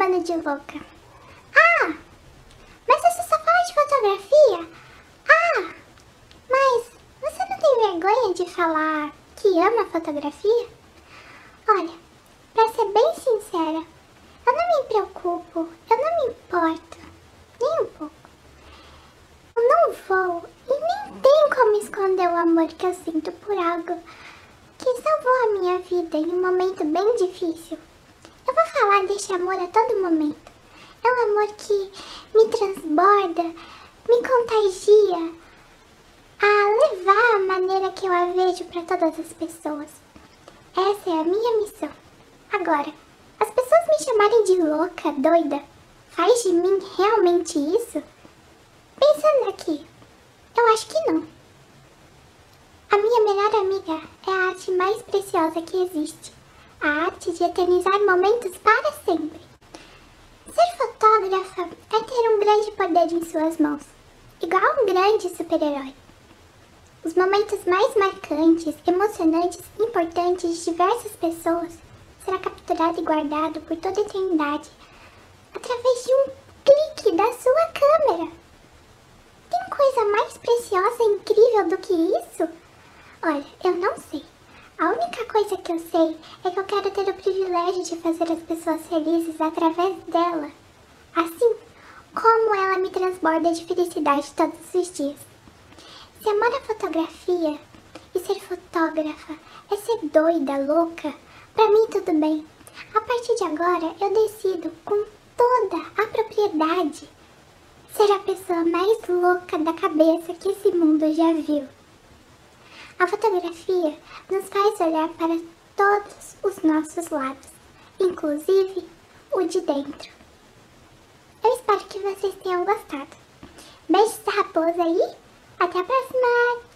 chamando de louca? Ah, mas você só fala de fotografia? Ah, mas você não tem vergonha de falar que ama fotografia? Olha, pra ser bem sincera, eu não me preocupo, eu não me importo, nem um pouco. Eu não vou e nem tem como esconder o amor que eu sinto por algo que salvou a minha vida em um momento bem difícil. Eu vou falar desse amor a todo momento. É um amor que me transborda, me contagia a levar a maneira que eu a vejo para todas as pessoas. Essa é a minha missão. Agora, as pessoas me chamarem de louca, doida, faz de mim realmente isso? Pensando aqui, eu acho que não. A minha melhor amiga é a arte mais preciosa que existe. A arte de eternizar momentos para sempre. Ser fotógrafa é ter um grande poder em suas mãos, igual um grande super-herói. Os momentos mais marcantes, emocionantes e importantes de diversas pessoas será capturado e guardado por toda a eternidade através de um clique da sua câmera. Tem coisa mais preciosa e incrível do que isso? Olha, eu não sei. A única coisa que eu sei é que eu quero ter o privilégio de fazer as pessoas felizes através dela. Assim como ela me transborda de felicidade todos os dias. Se amar a fotografia e ser fotógrafa é ser doida, louca, pra mim tudo bem. A partir de agora eu decido com toda a propriedade ser a pessoa mais louca da cabeça que esse mundo já viu. A fotografia nos faz olhar para todos os nossos lados, inclusive o de dentro. Eu espero que vocês tenham gostado. Beijos raposa e até a próxima!